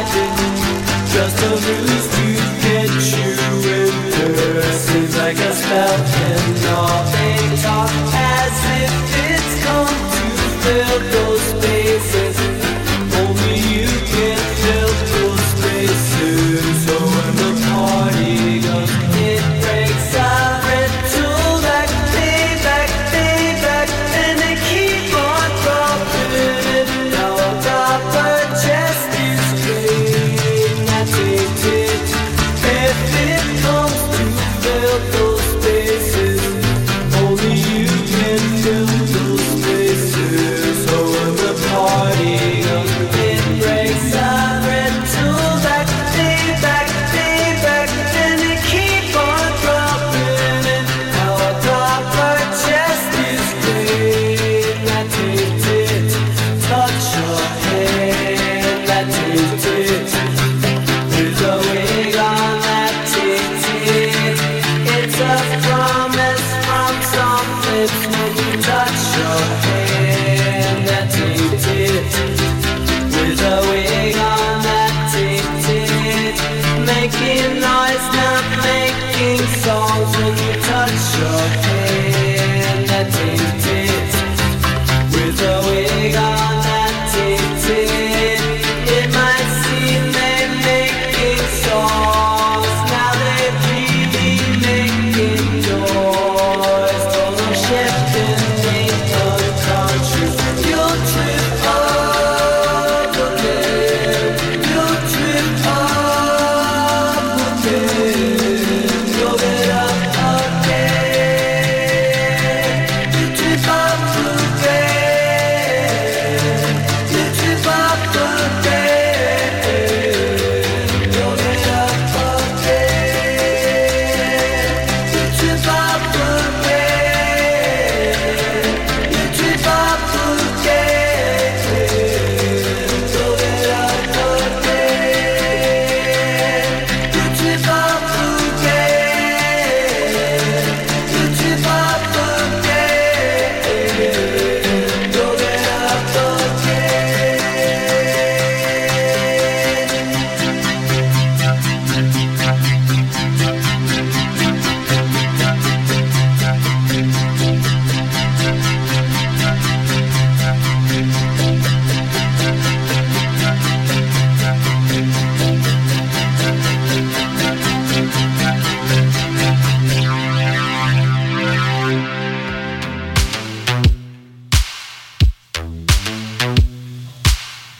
magic. Just a ruse to get you in there. Seems like a spell, and all to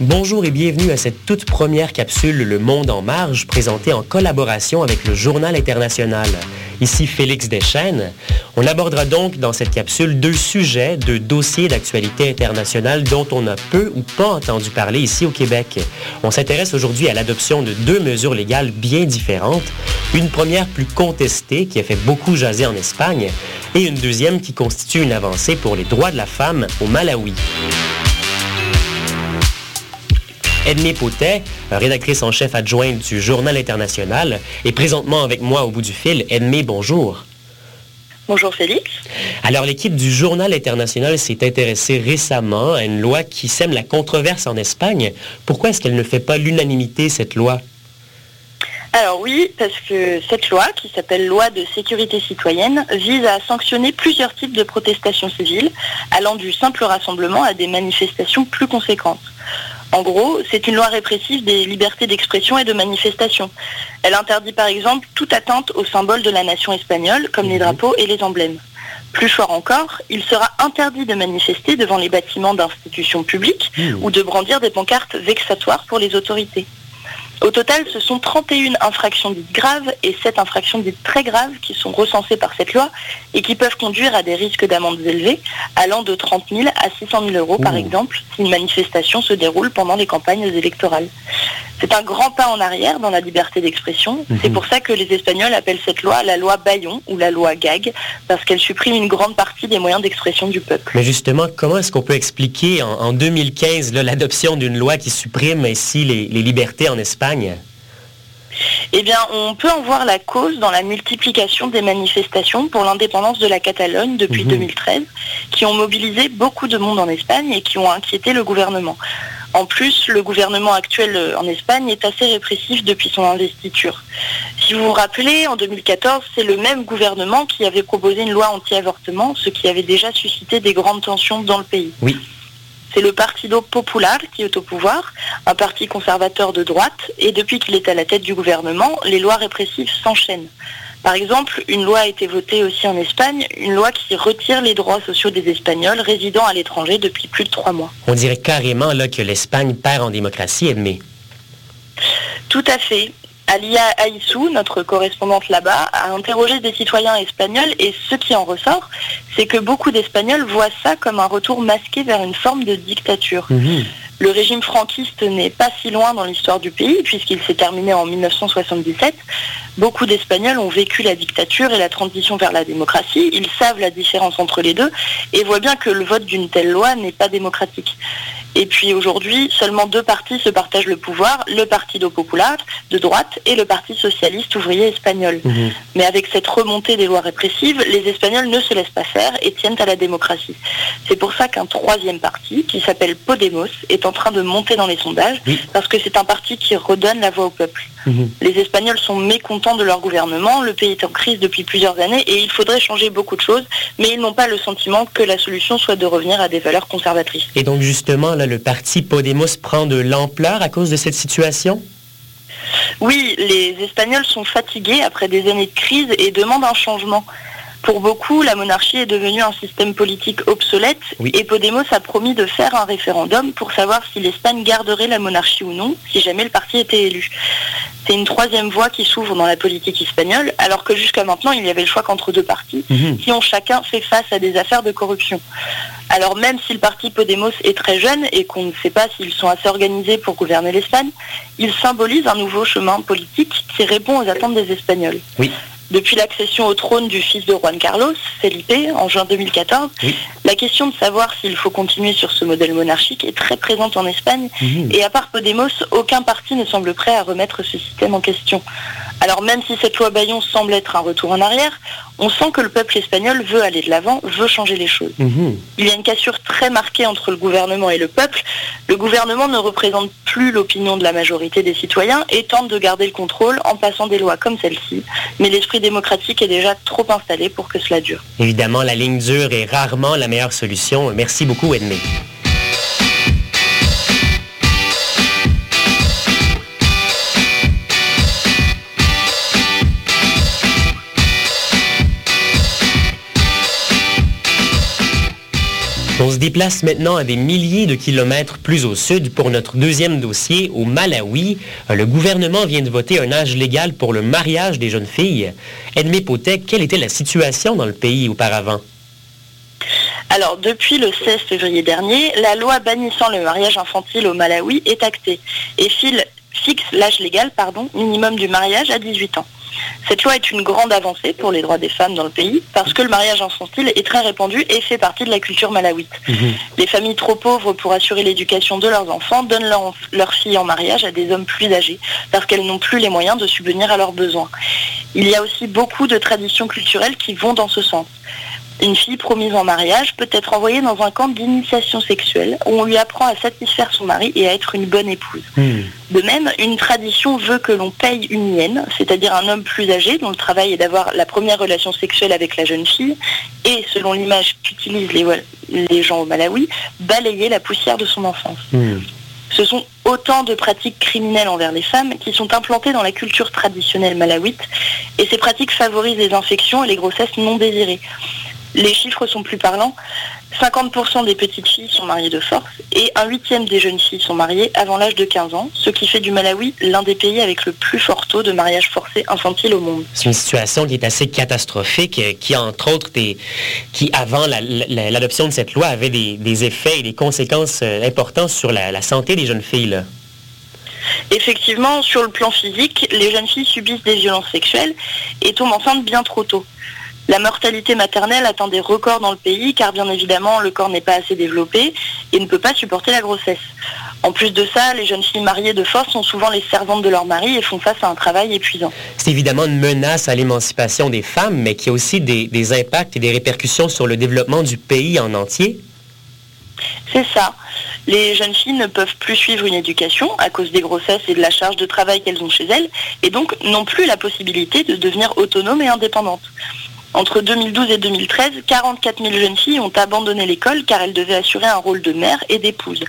Bonjour et bienvenue à cette toute première capsule Le Monde en marge présentée en collaboration avec le Journal international. Ici Félix Deschênes. On abordera donc dans cette capsule deux sujets, deux dossiers d'actualité internationale dont on a peu ou pas entendu parler ici au Québec. On s'intéresse aujourd'hui à l'adoption de deux mesures légales bien différentes. Une première plus contestée qui a fait beaucoup jaser en Espagne et une deuxième qui constitue une avancée pour les droits de la femme au Malawi. Edmé Potet, rédactrice en chef adjointe du Journal international, est présentement avec moi au bout du fil. Edmé, bonjour. Bonjour Félix. Alors, l'équipe du Journal international s'est intéressée récemment à une loi qui sème la controverse en Espagne. Pourquoi est-ce qu'elle ne fait pas l'unanimité, cette loi? Alors oui, parce que cette loi, qui s'appelle loi de sécurité citoyenne, vise à sanctionner plusieurs types de protestations civiles, allant du simple rassemblement à des manifestations plus conséquentes. En gros, c'est une loi répressive des libertés d'expression et de manifestation. Elle interdit par exemple toute atteinte aux symboles de la nation espagnole, comme les drapeaux et les emblèmes. Plus fort encore, il sera interdit de manifester devant les bâtiments d'institutions publiques ou de brandir des pancartes vexatoires pour les autorités. Au total, ce sont 31 infractions dites graves et 7 infractions dites très graves qui sont recensées par cette loi et qui peuvent conduire à des risques d'amendes élevés, allant de 30 000 à 600 000 euros par exemple, si une manifestation se déroule pendant les campagnes électorales. C'est un grand pas en arrière dans la liberté d'expression. C'est pour ça que les Espagnols appellent cette loi la loi Bayon ou la loi Gag, parce qu'elle supprime une grande partie des moyens d'expression du peuple. Mais justement, comment est-ce qu'on peut expliquer en, en 2015 là, l'adoption d'une loi qui supprime ainsi les, les libertés en Espagne? Eh bien, on peut en voir la cause dans la multiplication des manifestations pour l'indépendance de la Catalogne depuis 2013, qui ont mobilisé beaucoup de monde en Espagne et qui ont inquiété le gouvernement. En plus, le gouvernement actuel euh, en Espagne est assez répressif depuis son investiture. Si vous vous rappelez, en 2014, c'est le même gouvernement qui avait proposé une loi anti-avortement, ce qui avait déjà suscité des grandes tensions dans le pays. Oui. C'est le Partido Popular qui est au pouvoir, un parti conservateur de droite, et depuis qu'il est à la tête du gouvernement, les lois répressives s'enchaînent. Par exemple, une loi a été votée aussi en Espagne, une loi qui retire les droits sociaux des Espagnols résidant à l'étranger depuis plus de trois mois. On dirait carrément là que l'Espagne perd en démocratie, Edmé. Tout à fait. Alia Aissou, notre correspondante là-bas, a interrogé des citoyens espagnols et ce qui en ressort, c'est que beaucoup d'Espagnols voient ça comme un retour masqué vers une forme de dictature. Mhm. Le régime franquiste n'est pas si loin dans l'histoire du pays puisqu'il s'est terminé en 1977. Beaucoup d'Espagnols ont vécu la dictature et la transition vers la démocratie. Ils savent la différence entre les deux et voient bien que le vote d'une telle loi n'est pas démocratique. Et puis aujourd'hui, seulement deux partis se partagent le pouvoir, le Partido Popular de droite et le Parti socialiste ouvrier espagnol. Mhm. Mais avec cette remontée des lois répressives, les Espagnols ne se laissent pas faire et tiennent à la démocratie. C'est pour ça qu'un troisième parti, qui s'appelle Podemos, est en train de monter dans les sondages, parce que c'est un parti qui redonne la voix au peuple. Mhm. Les Espagnols sont mécontents de leur gouvernement, le pays est en crise depuis plusieurs années et il faudrait changer beaucoup de choses, mais ils n'ont pas le sentiment que la solution soit de revenir à des valeurs conservatrices. Et donc justement, le parti Podemos prend de l'ampleur à cause de cette situation? Oui, les Espagnols sont fatigués après des années de crise et demandent un changement. Pour beaucoup, la monarchie est devenue un système politique obsolète Oui. et Podemos a promis de faire un référendum pour savoir si l'Espagne garderait la monarchie ou non si jamais le parti était élu. C'est une troisième voie qui s'ouvre dans la politique espagnole, alors que jusqu'à maintenant, il y avait le choix qu'entre deux partis Mhm. qui ont chacun fait face à des affaires de corruption. Alors même si le parti Podemos est très jeune et qu'on ne sait pas s'ils sont assez organisés pour gouverner l'Espagne, il symbolise un nouveau chemin politique qui répond aux attentes des Espagnols. Oui. Depuis l'accession au trône du fils de Juan Carlos, Felipe, en juin 2014, Oui. la question de savoir s'il faut continuer sur ce modèle monarchique est très présente en Espagne Mhm. et à part Podemos, aucun parti ne semble prêt à remettre ce système en question. Alors même si cette loi Bayon semble être un retour en arrière, on sent que le peuple espagnol veut aller de l'avant, veut changer les choses. Mhm. Il y a une cassure très marquée entre le gouvernement et le peuple. Le gouvernement ne représente plus l'opinion de la majorité des citoyens et tente de garder le contrôle en passant des lois comme celle-ci. Mais l'esprit démocratique est déjà trop installé pour que cela dure. Évidemment, la ligne dure est rarement la meilleure solution. Merci beaucoup, Edmé. On se déplace maintenant à des milliers de kilomètres plus au sud pour notre deuxième dossier. Au Malawi, le gouvernement vient de voter un âge légal pour le mariage des jeunes filles. Edmé Potet, quelle était la situation dans le pays auparavant? Alors, depuis le 16 février dernier, la loi bannissant le mariage infantile au Malawi est actée et fixe l'âge légal minimum du mariage à 18 ans. Cette loi est une grande avancée pour les droits des femmes dans le pays parce que le mariage infantile est très répandu et fait partie de la culture malawite. Les familles trop pauvres pour assurer l'éducation de leurs enfants donnent leur- leurs filles en mariage à des hommes plus âgés parce qu'elles n'ont plus les moyens de subvenir à leurs besoins. Il y a aussi beaucoup de traditions culturelles qui vont dans ce sens. Une fille promise en mariage peut être envoyée dans un camp d'initiation sexuelle où on lui apprend à satisfaire son mari et à être une bonne épouse. Hmm. De même, une tradition veut que l'on paye une hyène, c'est-à-dire un homme plus âgé dont le travail est d'avoir la première relation sexuelle avec la jeune fille et, selon l'image qu'utilisent les, les gens au Malawi, balayer la poussière de son enfance. Hmm. Ce sont autant de pratiques criminelles envers les femmes qui sont implantées dans la culture traditionnelle malawite et ces pratiques favorisent les infections et les grossesses non désirées. Les chiffres sont plus parlants. 50% des petites filles sont mariées de force et un huitième des jeunes filles sont mariées avant l'âge de 15 ans, ce qui fait du Malawi l'un des pays avec le plus fort taux de mariage forcé infantile au monde. C'est une situation qui est assez catastrophique, qui entre autres, des- qui avant la- la- l'adoption de cette loi avait des, des effets et des conséquences euh, importantes sur la, la santé des jeunes filles. là. Effectivement, sur le plan physique, les jeunes filles subissent des violences sexuelles et tombent enceintes bien trop tôt. La mortalité maternelle atteint des records dans le pays car bien évidemment le corps n'est pas assez développé et ne peut pas supporter la grossesse. En plus de ça, les jeunes filles mariées de force sont souvent les servantes de leur mari et font face à un travail épuisant. C'est évidemment une menace à l'émancipation des femmes, mais qui a aussi des, des impacts et des répercussions sur le développement du pays en entier. C'est ça. Les jeunes filles ne peuvent plus suivre une éducation à cause des grossesses et de la charge de travail qu'elles ont chez elles, et donc n'ont plus la possibilité de devenir autonomes et indépendantes. Entre 2012 et 2013, 44 000 jeunes filles ont abandonné l'école car elles devaient assurer un rôle de mère et d'épouse.